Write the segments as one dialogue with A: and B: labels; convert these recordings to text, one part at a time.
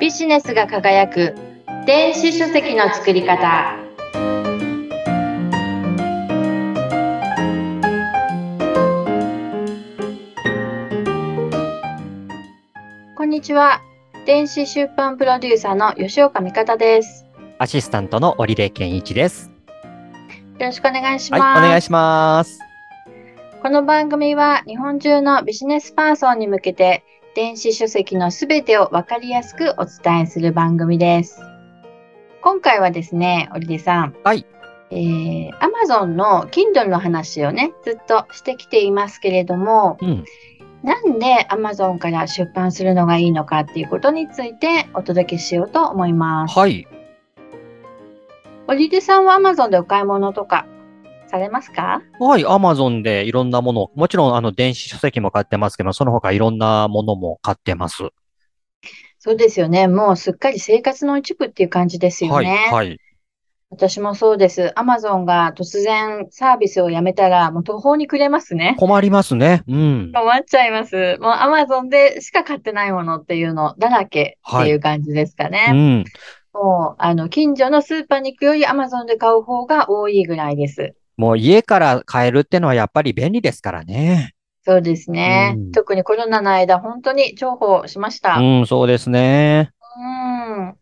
A: ビジネスが輝く。電子書籍の作り方。こんにちは。電子出版プロデューサーの吉岡美方です。
B: アシスタントの織出健一です。
A: よろしくお願いします、
B: はい、お願いします。
A: この番組は日本中のビジネスパーソンに向けて電子書籍のすべてをわかりやすくお伝えする番組です。今回はですね、織出さん。
B: はい。
A: えー、Amazon の Kindle の話をね、ずっとしてきていますけれども、
B: うん。
A: なんで Amazon から出版するのがいいのかっていうことについてお届けしようと思います。
B: はい。
A: 織出さんは Amazon でお買い物とかされますか？
B: はい、アマゾンでいろんなもの、もちろんあの電子書籍も買ってますけど、その他いろんなものも買ってます。
A: そうですよね。もうすっかり生活の一部っていう感じですよ
B: はい、
A: ね。
B: はい。
A: 私もそうです。アマゾンが突然サービスをやめたら、もう途方に暮れますね。
B: 困りますね。うん。
A: 困っちゃいます。もうアマゾンでしか買ってないものっていうのだらけっていう感じですか
B: う
A: ね。
B: ん。
A: もう、あの、近所のスーパーに行くよりアマゾンで買う方が多いぐらいです。
B: もう家から買えるってのはやっぱり便利ですからね。
A: そうですね。
B: うん
A: 特にコロナの間、本当に重宝しました。
B: うん、そうですね。
A: うん。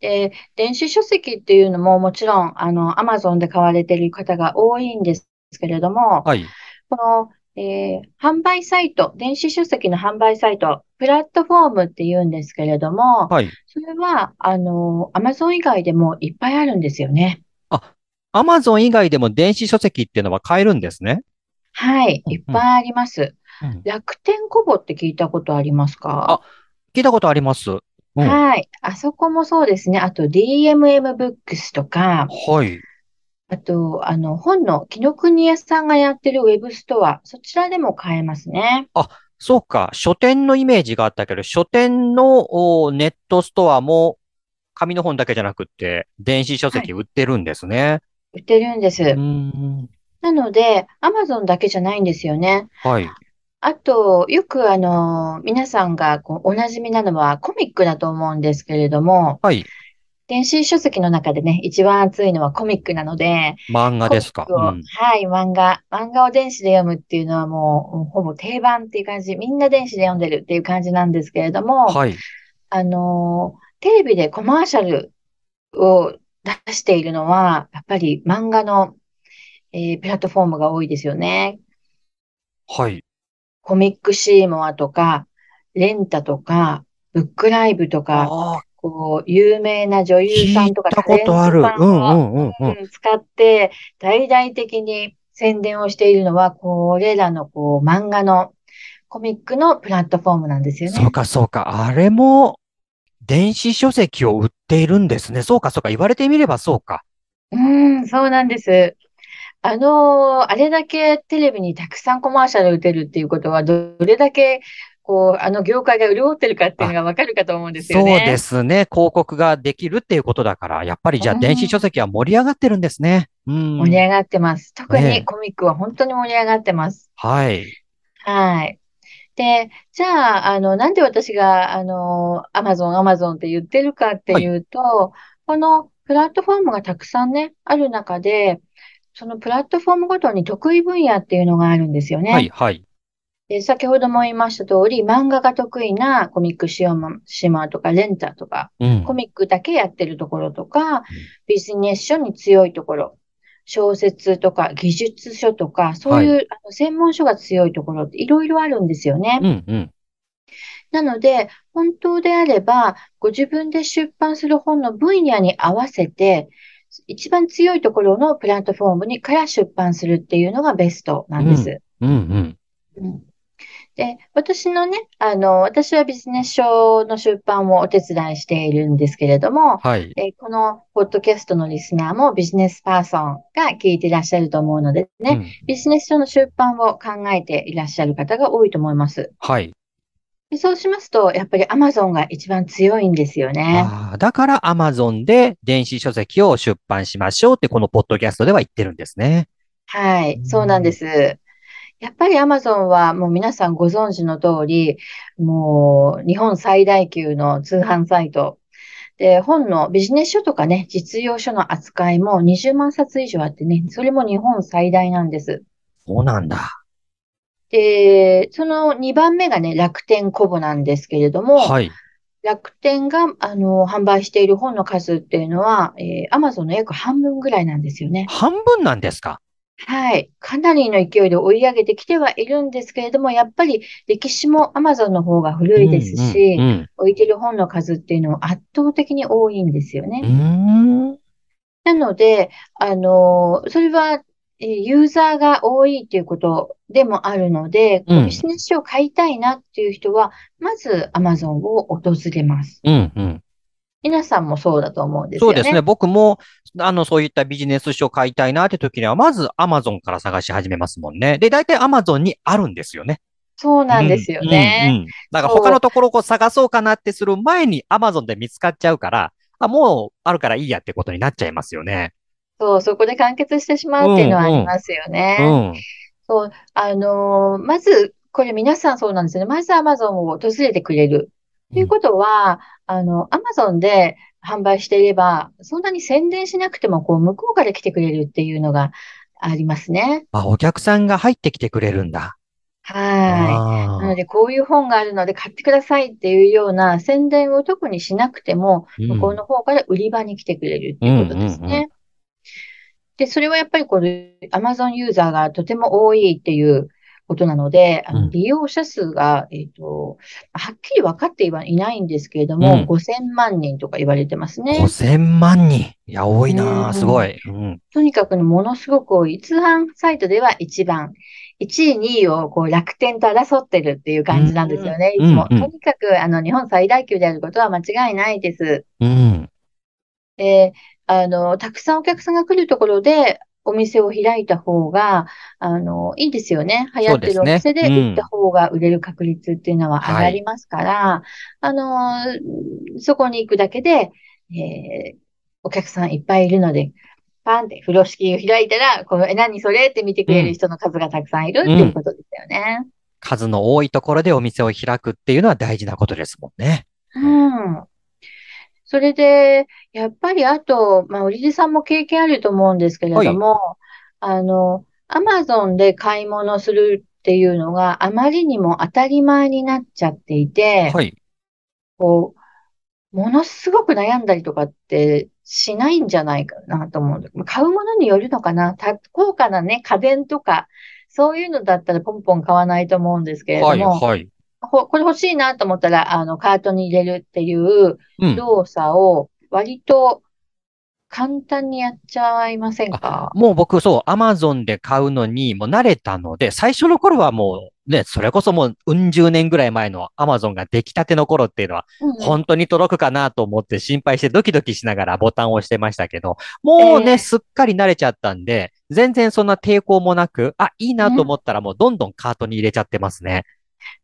A: で、電子書籍っていうのももちろん、あの、アマゾンで買われている方が多いんですけれども、
B: はい。
A: この、えー販売サイト、電子書籍の販売サイト、プラットフォームって言うんですけれども、
B: はい。
A: それは、あの、アマゾン以外でもいっぱいあるんですよね。
B: アマゾン以外でも電子書籍っていうのは買えるんですね。
A: はい、
B: うん
A: いっぱいあります。
B: うん。
A: 楽天コボって聞いたことありますか？
B: 聞いたことあります。うん。
A: はい。あそこもそうですね。あと DMM ブックスとか、
B: はい。
A: あと、あの、本の紀ノ国屋さんがやってるウェブストア、そちらでも買えますね。
B: そうか。書店のイメージがあったけど、書店のおネットストアも紙の本だけじゃなくって、電子書籍売ってるんですね。
A: 売ってるんです。なので、Amazon だけじゃないんですよね。
B: はい。
A: あと、よくあの、皆さんがこうお馴染みなのはコミックだと思うんですけれども、
B: はい。
A: 電子書籍の中でね、一番熱いのはコミックなので、
B: 漫画ですか？うん。
A: はい、漫画。漫画を電子で読むっていうのはもう、ほぼ定番っていう感じ。みんな電子で読んでるっていう感じなんですけれども、
B: はい。
A: あの、テレビでコマーシャルを出しているのは、やっぱり漫画の、えープラットフォームが多いですよね。
B: はい。
A: コミックシーモアとか、レンタとか、ブックライブとか、こう、有名な女優さんとか。タレント
B: うん
A: さんを使って、大々的に宣伝をしているのは、これらのこう漫画のコミックのプラットフォームなんですよね。
B: そうかそうか。あれも電子書籍を売っているんですね。そうかそうか。言われてみればそうか。
A: うん、そうなんです。あの、あれだけテレビにたくさんコマーシャル打てるっていうことは、どれだけ、こう、あの業界が潤ってるかっていうのがわかるかと思うんですよ
B: そう
A: ね。
B: ですね。広告ができるっていうことだから、やっぱりじゃあ
A: うん
B: 電子書籍は盛り上がってるんですね。うん。
A: 盛り上がってます。特にコミックは本当に盛り上がってます。
B: はい。
A: はい。で、じゃあ、あの、なんで私が、あの、アマゾン、アマゾンって言ってるかっていうと、このプラットフォームがたくさんね、ある中で、そのプラットフォームごとに得意分野っていうのがあるんですよね。
B: はい、はい。
A: で、先ほども言いました通り、漫画が得意なコミックシオマシマとかレンタとか、
B: うん。
A: コミックだけやってるところとか、ビジネス書に強いところ、小説とか技術書とか、そういう、あの専門書が強いところっていろいろあるんですよね。
B: うん、うん。
A: なので、本当であれば、ご自分で出版する本の分野に合わせて、一番強いところのプラットフォームにから出版するっていうのがベストなんです。
B: うん、うん。
A: うんで、私のね、あの、私はビジネス書の出版をお手伝いしているんですけれども、
B: はい。
A: えこのポッドキャストのリスナーもビジネスパーソンが聞いていらっしゃると思うのでね、
B: うん
A: ビジネス書の出版を考えていらっしゃる方が多いと思います。
B: はい。
A: でそうしますと、やっぱり Amazon が一番強いんですよね。
B: ああ、だから Amazon で電子書籍を出版しましょうってこのポッドキャストでは言ってるんですね。
A: はい、そうなんです。やっぱり Amazon はもう皆さんご存知の通り、もう日本最大級の通販サイト。で、本のビジネス書とかね、実用書の扱いも20万冊以上あってね、それも日本最大なんです。
B: そうなんだ。
A: で、その2番目がね、楽天コボなんですけれども、はい。楽天が、あの、販売している本の数っていうのは、えー、アマゾンの約半分ぐらいなんですよね。
B: 半分なんですか？
A: はい。かなりの勢いで追い上げてきてはいるんですけれども、やっぱり歴史もアマゾンの方が古いですし、うんうんうん、置いてる本の数っていうのは圧倒的に多いんですよね。なので、あの、それは、ユーザーが多いということでもあるので、うん、ビジネス書を買いたいなっていう人は、まずアマゾンを訪れます。
B: うんうん
A: 皆さんもそうだと思うんですよ
B: ね。そうですね。僕も、あの、そういったビジネス書を買いたいなって時には、まず Amazon から探し始めますもんね。で、大体 Amazon にあるんですよね。
A: そうなんですよね。うんうんうん、
B: だから他のところを探そうかなってする前に Amazon で見つかっちゃうから、あ、もうあるからいいやってことになっちゃいますよね。
A: そう、そこで完結してしまうっていうのはありますよね。うん、うん、そう、あのー、まず、これ皆さんそうなんですよね。まず Amazon を訪れてくれる。ということは、あの、アマゾンで販売していれば、そんなに宣伝しなくても、こう、向こうから来てくれるっていうのがありますね。
B: あ、お客さんが入ってきてくれるんだ。
A: はい。なので、こういう本があるので買ってくださいっていうような宣伝を特にしなくても、向こうの方から売り場に来てくれるっていうことですね。で、それはやっぱりこれ、アマゾンユーザーがとても多いっていうことなので、あの利用者数が、えっ、と、はっきり分かってはいないんですけれども、うん、5000万人とか言われてますね。
B: 5000万人いや、多いな、すごい、
A: うん。とにかくものすごく多い。通販サイトでは一番。1位、2位をこう楽天と争ってるっていう感じなんですよね、いつも。とにかく、あの、日本最大級であることは間違いないです。
B: うん。
A: で、あの、たくさんお客さんが来るところで、お店を開いた方が、あの、いいですよね。流行ってるお店で売った方が売れる確率っていうのは上がりますから、あの、そこに行くだけで、えー、お客さんいっぱいいるので、パンって風呂敷を開いたら、この、え、何それって見てくれる人の数がたくさんいるっていうことですよね。うん、
B: 数の多いところでお店を開くっていうのは大事なことですもんね。
A: うん。それで、やっぱりあと、まあ、売り手さんも経験あると思うんですけれども、はい、あの、アマゾンで買い物するっていうのがあまりにも当たり前になっちゃっていて、
B: はい、
A: こう、ものすごく悩んだりとかってしないんじゃないかなと思う。買うものによるのかな高価なね、家電とか、そういうのだったらポンポン買わないと思うんですけれども、
B: はいはい、
A: これ欲しいなと思ったら、あの、カートに入れるっていう動作を割と簡単にやっちゃいませんか？
B: もう僕、そう、アマゾンで買うのにもう慣れたので、最初の頃はもうね、それこそもううん十年ぐらい前のアマゾンが出来たての頃っていうのは、本当に届くかなと思って心配してドキドキしながらボタンを押してましたけど、もうね、えー、すっかり慣れちゃったんで、全然そんな抵抗もなく、あ、いいなと思ったらもうどんどんカートに入れちゃってますね。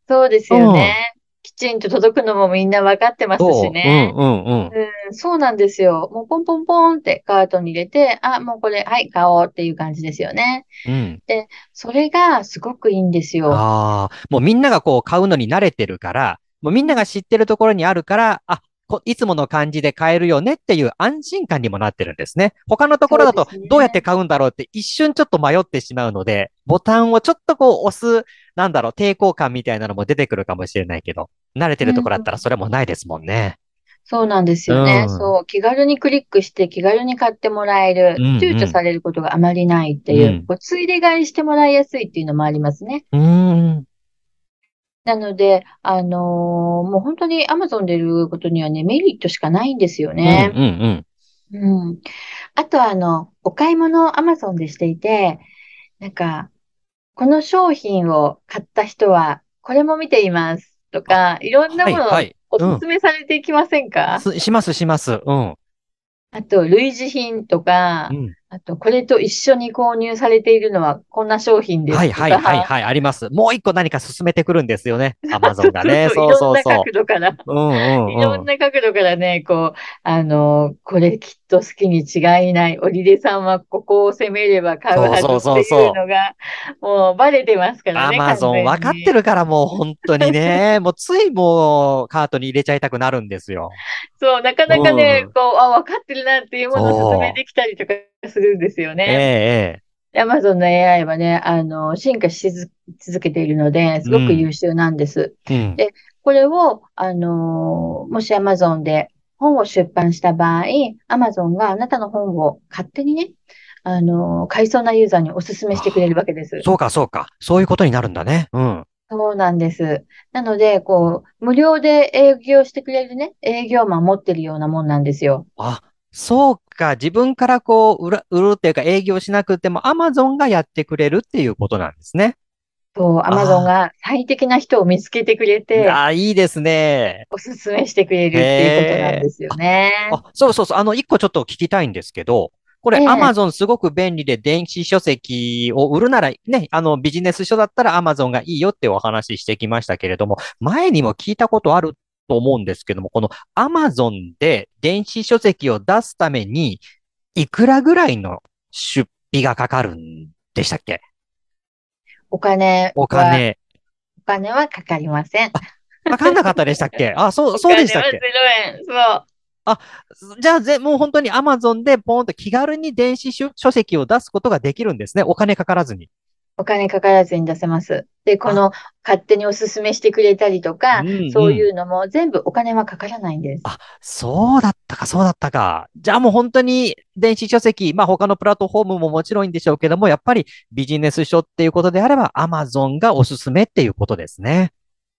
A: そうですよね。きちんと届くのもみんな分かってますしね。
B: うんうんうん。
A: うん、そうなんですよ。もうポンポンポンってカートに入れて、あ、もうこれ、はい、買おうっていう感じですよね。
B: うん。
A: で、それがすごくいいんですよ。
B: ああ、もうみんながこう買うのに慣れてるから、もうみんなが知ってるところにあるから、あ、いつもの感じで買えるよねっていう安心感にもなってるんですね。他のところだとどうやって買うんだろうって一瞬ちょっと迷ってしまうので、ボタンをちょっとこう押す、なんだろう、抵抗感みたいなのも出てくるかもしれないけど、慣れてるところだったらそれもないですもんね。
A: そうなんですよね、うん、そう。気軽にクリックして気軽に買ってもらえる。躊躇されることがあまりないっていう、うん、こうついで買いしてもらいやすいっていうのもありますね。
B: うん。
A: なので、あのー、もう本当に Amazon で売ることにはね、メリットしかないんですよね。
B: うんうん
A: うん。うん。あとは、あの、お買い物 Amazon でしていて、なんか、この商品を買った人は、これも見ていますとか、いろんなものをお勧めされていきませんか、
B: はいはいうん、します、します。うん。
A: あと、類似品とか、うん、あと、これと一緒に購入されているのは、こんな商品です
B: はいはいはいはい、あります。もう一個何か進めてくるんですよね。アマゾンがね。そうそうそう。いろんな
A: 角度から。うんうん、うん、いろんな角度からね、こう、あの、これきっと好きに違いない。オリデさんはここを攻めれば買うはずっていうのが、もうバレてますからね。
B: アマゾン分かってるからもう本当にね、もうついもうカートに入れちゃいたくなるんですよ。
A: そう、なかなかね、うん、こう、あ、分かってるなっていうものを説明できたりとかするんですよね。
B: ええ
A: アマゾンの AI はね、あの、進化し続けているので、すごく優秀なんです。うん、で、これを、あの、もしアマゾンで本を出版した場合、アマゾンがあなたの本を勝手にね、あの、買いそうなユーザーにお勧めしてくれるわけです。
B: そうか、そうか。そういうことになるんだね。うん。
A: そうなんです。なので、こう、無料で営業してくれるね、営業マン持ってるようなもんなんですよ。
B: あ、そうか。自分からこう、売る、売るっていうか営業しなくても、アマゾンがやってくれるっていうことなんですね。
A: そう、アマゾンが最適な人を見つけてくれて、
B: ああ、いいですね。
A: おすすめしてくれるっていうことなんですよね。
B: あそうそうそう。あの、一個ちょっと聞きたいんですけど、これ、アマゾンすごく便利で電子書籍を売るならね、あのビジネス書だったらアマゾンがいいよってお話ししてきましたけれども、前にも聞いたことあると思うんですけども、このアマゾンで電子書籍を出すために、いくらぐらいの出費がかかるんでしたっけ？
A: お金
B: お金。
A: お金はかかりません。
B: かかんなかったでしたっけ？あ、そう、そうでしたっけ ?0
A: 円。そう。
B: あ、じゃあぜ、もう本当に Amazon でポンと気軽に電子書籍を出すことができるんですね。お金かからずに。
A: お金かからずに出せます。で、この勝手にお勧めしてくれたりとか、うんうん、そういうのも全部お金はかからないんです。
B: あ、そうだったか、そうだったか。じゃあもう本当に電子書籍、まあ他のプラットフォームももちろんいいんでしょうけども、やっぱりビジネス書っていうことであれば Amazon がおすすめっていうことですね。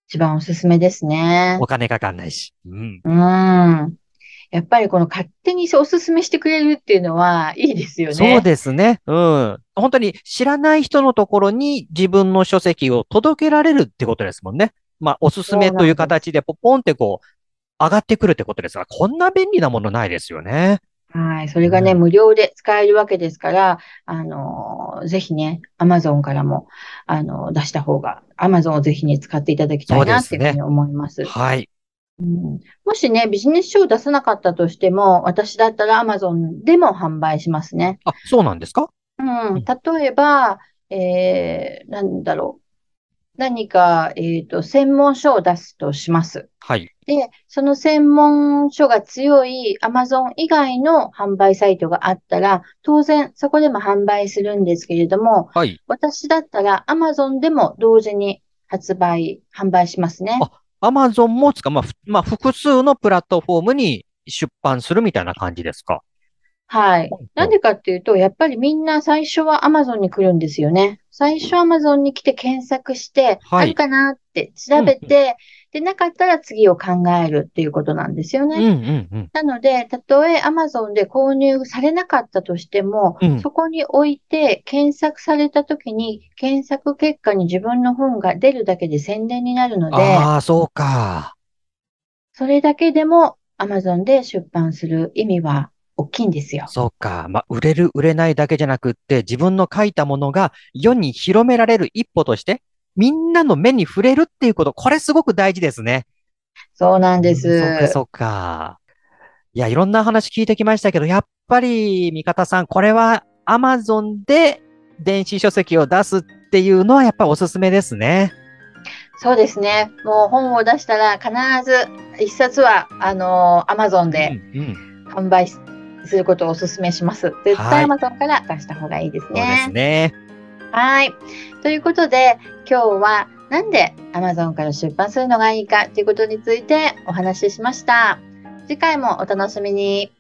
A: 一番おすすめですね。
B: お金かかんないし。うん。
A: うん。やっぱりこの勝手におすすめしてくれるっていうのはいいですよね。
B: そうですね。うん。本当に知らない人のところに自分の書籍を届けられるってことですもんね。まあ、おすすめという形でポポンってこう、上がってくるってことですが、こんな便利なものないですよね。
A: はい。それがね、うん、無料で使えるわけですから、あのー、ぜひね、アマゾンからも、あのー、出した方が、アマゾンをぜひね、使っていただきたいなっていうふうに思います。す
B: ね、はい。
A: うん、もしね、ビジネス書を出さなかったとしても、私だったら Amazon でも販売しますね。
B: あ、そうなんですか？
A: うん。例えば、えー、なんだろう。何か、えっ、ー、と、専門書を出すとします。
B: はい。
A: で、その専門書が強い Amazon 以外の販売サイトがあったら、当然そこでも販売するんですけれども、
B: はい。
A: 私だったら Amazon でも同時に発売、販売しますね。
B: あ、アマゾンもつか、まあ、まあ、複数のプラットフォームに出版するみたいな感じですか？
A: はい。なんでかっていうと、やっぱりみんな最初はアマゾンに来るんですよね。最初アマゾンに来て検索して、はい、あるかなって調べて、で、なかったら次を考えるっていうことなんですよね。
B: うんうんうん、
A: なので、たとえ Amazon で購入されなかったとしても、うん、そこに置いて検索された時に、検索結果に自分の本が出るだけで宣伝になるので、
B: ああ、そうか。
A: それだけでも Amazon で出版する意味は大きいんですよ。
B: そうか。まあ、売れる、売れないだけじゃなくって、自分の書いたものが世に広められる一歩として、みんなの目に触れるっていうこと、これすごく大事ですね。
A: そうなんです。
B: そうか、そうか。いや、いろんな話聞いてきましたけど、やっぱり、味方さん、これは Amazon で電子書籍を出すっていうのはやっぱりおすすめですね。
A: そうですね。もう本を出したら必ず一冊は、あの、Amazon で販売することをお勧めします。絶対 Amazon から出した方がいいですね。
B: そうですね。
A: はい。ということで、今日はなんで Amazon から出版するのがいいかということについてお話ししました。次回もお楽しみに。